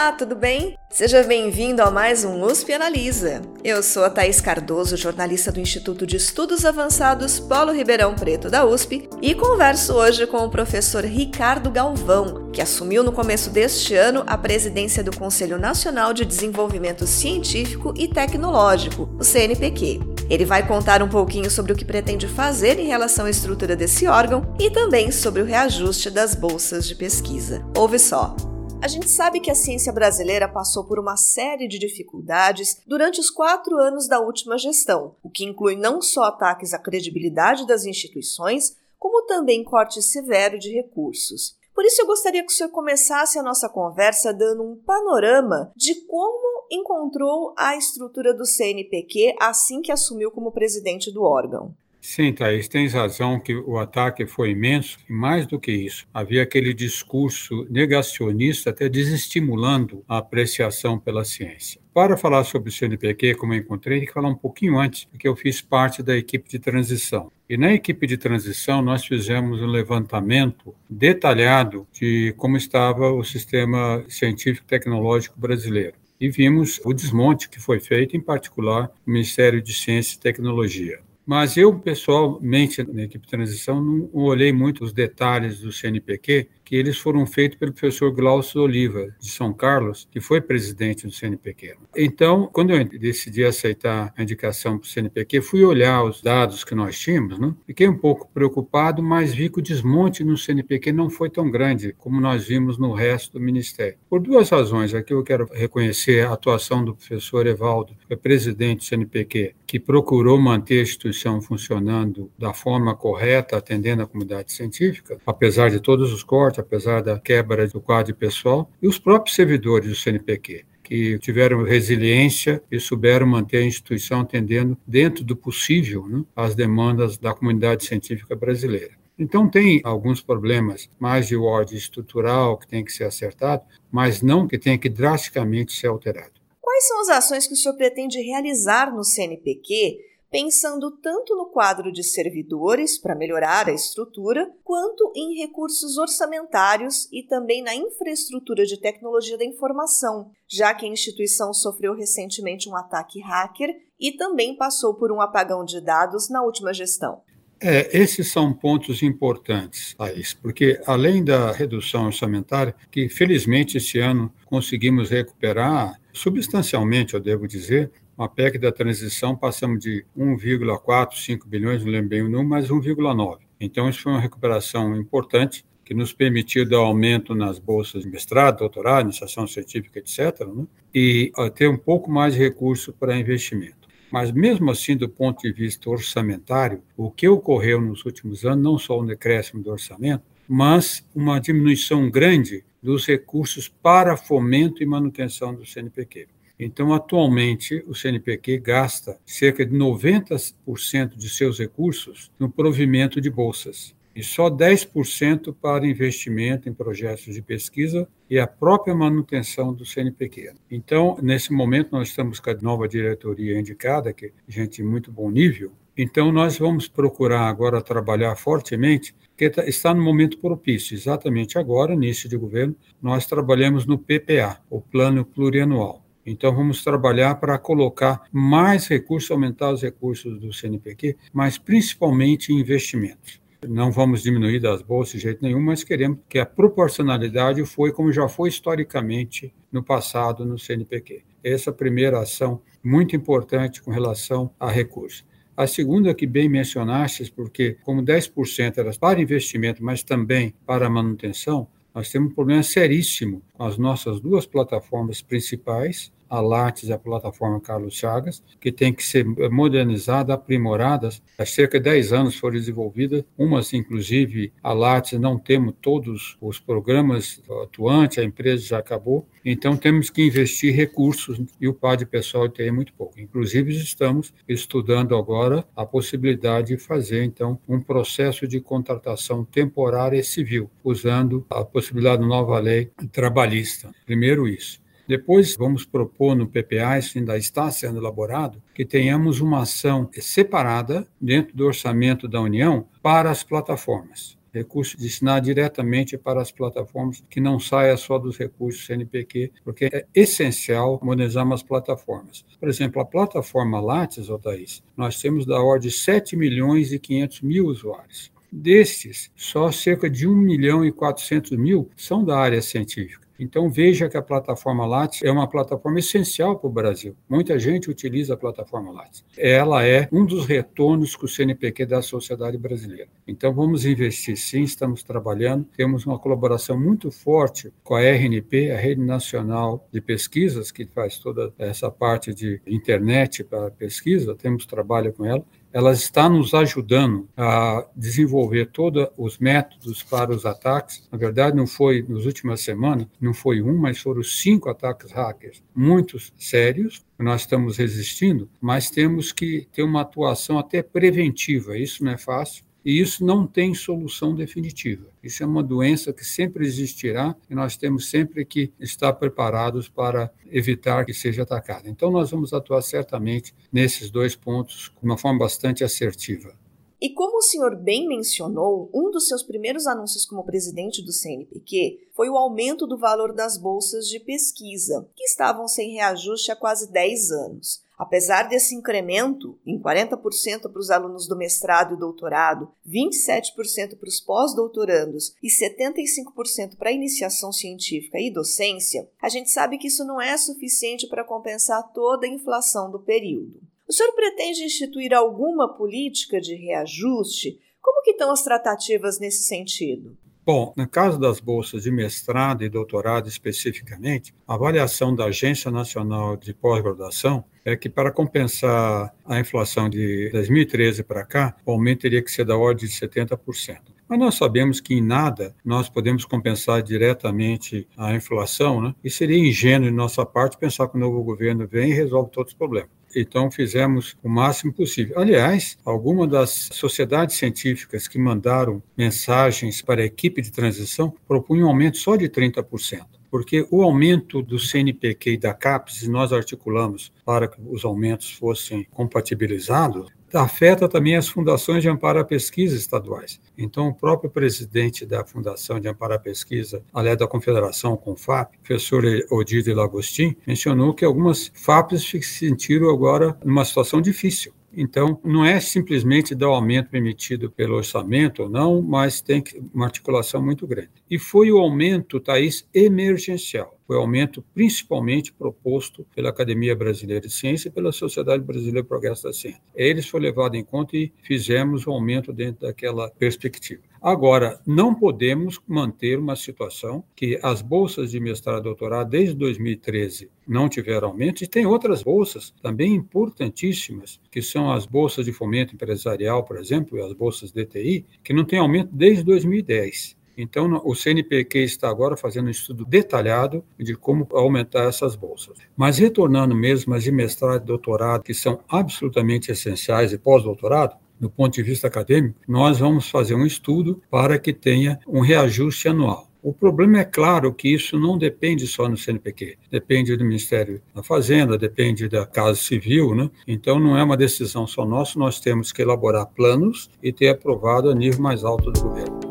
Olá, tudo bem? Seja bem-vindo a mais um USP Analisa. Eu sou a Thaís Cardoso, jornalista do Instituto de Estudos Avançados Polo Ribeirão Preto da USP, e converso hoje com o professor Ricardo Galvão, que assumiu no começo deste ano a presidência do Conselho Nacional de Desenvolvimento Científico e Tecnológico, o CNPq. Ele vai contar um pouquinho sobre o que pretende fazer em relação à estrutura desse órgão e também sobre o reajuste das bolsas de pesquisa. Ouve só. A gente sabe que a ciência brasileira passou por uma série de dificuldades durante os quatro anos da última gestão, o que inclui não só ataques à credibilidade das instituições, como também corte severo de recursos. Por isso, eu gostaria que o senhor começasse a nossa conversa dando um panorama de como encontrou a estrutura do CNPq assim que assumiu como presidente do órgão. Sim, Thaís, tens razão que o ataque foi imenso e, mais do que isso, havia aquele discurso negacionista, até desestimulando a apreciação pela ciência. Para falar sobre o CNPq, como eu encontrei, tem que falar um pouquinho antes, porque eu fiz parte da equipe de transição. E na equipe de transição, nós fizemos um levantamento detalhado de como estava o sistema científico-tecnológico brasileiro e vimos o desmonte que foi feito, em particular, no Ministério de Ciência e Tecnologia. Mas eu, pessoalmente, na equipe de transição, não olhei muito os detalhes do CNPq, que eles foram feitos pelo professor Glaucio Oliva, de São Carlos, que foi presidente do CNPq. Então, quando eu decidi aceitar a indicação para o CNPq, fui olhar os dados que nós tínhamos, né? fiquei um pouco preocupado, mas vi que o desmonte no CNPq não foi tão grande como nós vimos no resto do Ministério. Por duas razões. Aqui eu quero reconhecer a atuação do professor Evaldo, que é presidente do CNPq, que procurou manter a instituição funcionando da forma correta, atendendo a comunidade científica, apesar de todos os cortes, apesar da quebra do quadro pessoal, e os próprios servidores do CNPq que tiveram resiliência e souberam manter a instituição atendendo, dentro do possível, né, as demandas da comunidade científica brasileira. Então, tem alguns problemas mais de ordem estrutural que tem que ser acertado, mas não que tenha que drasticamente ser alterado. Quais são as ações que o senhor pretende realizar no CNPq pensando tanto no quadro de servidores para melhorar a estrutura, quanto em recursos orçamentários e também na infraestrutura de tecnologia da informação, já que a instituição sofreu recentemente um ataque hacker e também passou por um apagão de dados na última gestão. É, esses são pontos importantes, Thaís, porque além da redução orçamentária, que felizmente esse ano conseguimos recuperar substancialmente, eu devo dizer, uma PEC da transição, passamos de 1,45 bilhões, não lembro bem o número, mas 1,9. Então, isso foi uma recuperação importante que nos permitiu dar aumento nas bolsas de mestrado, doutorado, iniciação científica, etc., né? e ter um pouco mais de recurso para investimento. Mas, mesmo assim, do ponto de vista orçamentário, o que ocorreu nos últimos anos, não só um decréscimo do orçamento, mas uma diminuição grande dos recursos para fomento e manutenção do CNPq. Então, atualmente, o CNPq gasta cerca de 90% de seus recursos no provimento de bolsas e só 10% para investimento em projetos de pesquisa e a própria manutenção do CNPq. Então, nesse momento, nós estamos com a nova diretoria indicada, que é gente de muito bom nível, então nós vamos procurar agora trabalhar fortemente, que tá, está no momento propício, exatamente agora, início de governo, nós trabalhamos no PPA, o Plano Plurianual. Então, vamos trabalhar para colocar mais recursos, aumentar os recursos do CNPq, mas principalmente investimentos. Não vamos diminuir das bolsas de jeito nenhum, mas queremos que a proporcionalidade foi como já foi historicamente no passado no CNPq. Essa primeira ação muito importante com relação a recursos. A segunda que bem mencionaste, porque como 10% era para investimento, mas também para manutenção, nós temos um problema seríssimo com as nossas duas plataformas principais, a Lattes e a plataforma Carlos Chagas, que tem que ser modernizada, aprimorada. Há cerca de 10 anos foram desenvolvidas, umas, inclusive, a Lattes não temos todos os programas atuantes, a empresa já acabou, então temos que investir recursos e o PAD pessoal tem muito pouco. Inclusive, estamos estudando agora a possibilidade de fazer, então, um processo de contratação temporária civil, usando a possibilidade da nova lei trabalhista. Primeiro isso. Depois, vamos propor no PPA, isso ainda está sendo elaborado, que tenhamos uma ação separada dentro do orçamento da União para as plataformas. Recurso destinado diretamente para as plataformas, que não saia só dos recursos CNPq, porque é essencial modernizar as plataformas. Por exemplo, a plataforma Lattes, Otaís, nós temos da ordem de 7 milhões e 500 mil usuários. Destes, só cerca de 1 milhão e 400 mil são da área científica. Então veja que a plataforma Lattes é uma plataforma essencial para o Brasil. Muita gente utiliza a plataforma Lattes. Ela é um dos retornos que o CNPq dá à sociedade brasileira. Então vamos investir sim, estamos trabalhando. Temos uma colaboração muito forte com a RNP, a Rede Nacional de Pesquisas, que faz toda essa parte de internet para pesquisa. Temos trabalho com ela ela está nos ajudando a desenvolver todos os métodos para os ataques. Na verdade, não foi nas últimas semanas, não foi um, mas foram cinco ataques hackers, muitos sérios. Nós estamos resistindo, mas temos que ter uma atuação até preventiva. Isso não é fácil e isso não tem solução definitiva. Isso é uma doença que sempre existirá e nós temos sempre que estar preparados para evitar que seja atacada. Então, nós vamos atuar certamente nesses dois pontos de uma forma bastante assertiva. E como o senhor bem mencionou, um dos seus primeiros anúncios como presidente do CNPq foi o aumento do valor das bolsas de pesquisa, que estavam sem reajuste há quase 10 anos. Apesar desse incremento em 40% para os alunos do mestrado e doutorado, 27% para os pós-doutorandos e 75% para iniciação científica e docência, a gente sabe que isso não é suficiente para compensar toda a inflação do período. O senhor pretende instituir alguma política de reajuste? Como que estão as tratativas nesse sentido? Bom, no caso das bolsas de mestrado e doutorado especificamente, a avaliação da Agência Nacional de Pós-Graduação é que para compensar a inflação de 2013 para cá, o aumento teria que ser da ordem de 70%. Mas nós sabemos que em nada nós podemos compensar diretamente a inflação, né? e seria ingênuo de nossa parte pensar que o novo governo vem e resolve todos os problemas. Então, fizemos o máximo possível. Aliás, algumas das sociedades científicas que mandaram mensagens para a equipe de transição propunham um aumento só de 30% porque o aumento do CNPq e da CAPES, nós articulamos para que os aumentos fossem compatibilizados, afeta também as fundações de amparo à pesquisa estaduais. Então, o próprio presidente da Fundação de Amparo à Pesquisa, aliás, da Confederação CONFAP, professor Odir de Lagostin, mencionou que algumas FAPs se sentiram agora numa situação difícil. Então, não é simplesmente dar o aumento permitido pelo orçamento ou não, mas tem uma articulação muito grande. E foi o aumento, Thaís, emergencial. Foi o aumento principalmente proposto pela Academia Brasileira de Ciência e pela Sociedade Brasileira de Progresso da Ciência. Eles foi levado em conta e fizemos o aumento dentro daquela perspectiva. Agora, não podemos manter uma situação que as bolsas de mestrado e doutorado desde 2013 não tiveram aumento, e tem outras bolsas também importantíssimas, que são as bolsas de fomento empresarial, por exemplo, e as bolsas DTI, que não têm aumento desde 2010. Então, o CNPq está agora fazendo um estudo detalhado de como aumentar essas bolsas. Mas retornando mesmo às de mestrado e doutorado, que são absolutamente essenciais, e pós-doutorado, do ponto de vista acadêmico, nós vamos fazer um estudo para que tenha um reajuste anual. O problema é claro que isso não depende só no CNPq, depende do Ministério da Fazenda, depende da Casa Civil, né? Então não é uma decisão só nossa, nós temos que elaborar planos e ter aprovado a nível mais alto do governo.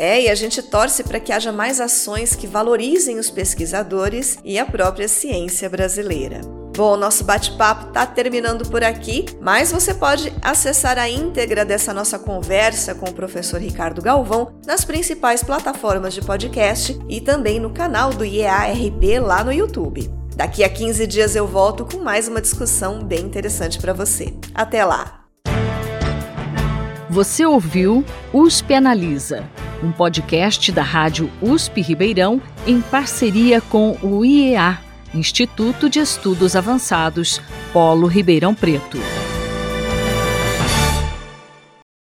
É, e a gente torce para que haja mais ações que valorizem os pesquisadores e a própria ciência brasileira. Bom, nosso bate-papo está terminando por aqui, mas você pode acessar a íntegra dessa nossa conversa com o professor Ricardo Galvão nas principais plataformas de podcast e também no canal do IEARP lá no YouTube. Daqui a 15 dias eu volto com mais uma discussão bem interessante para você. Até lá! Você ouviu USP Analisa um podcast da Rádio USP Ribeirão em parceria com o IEA, Instituto de Estudos Avançados, Polo Ribeirão Preto.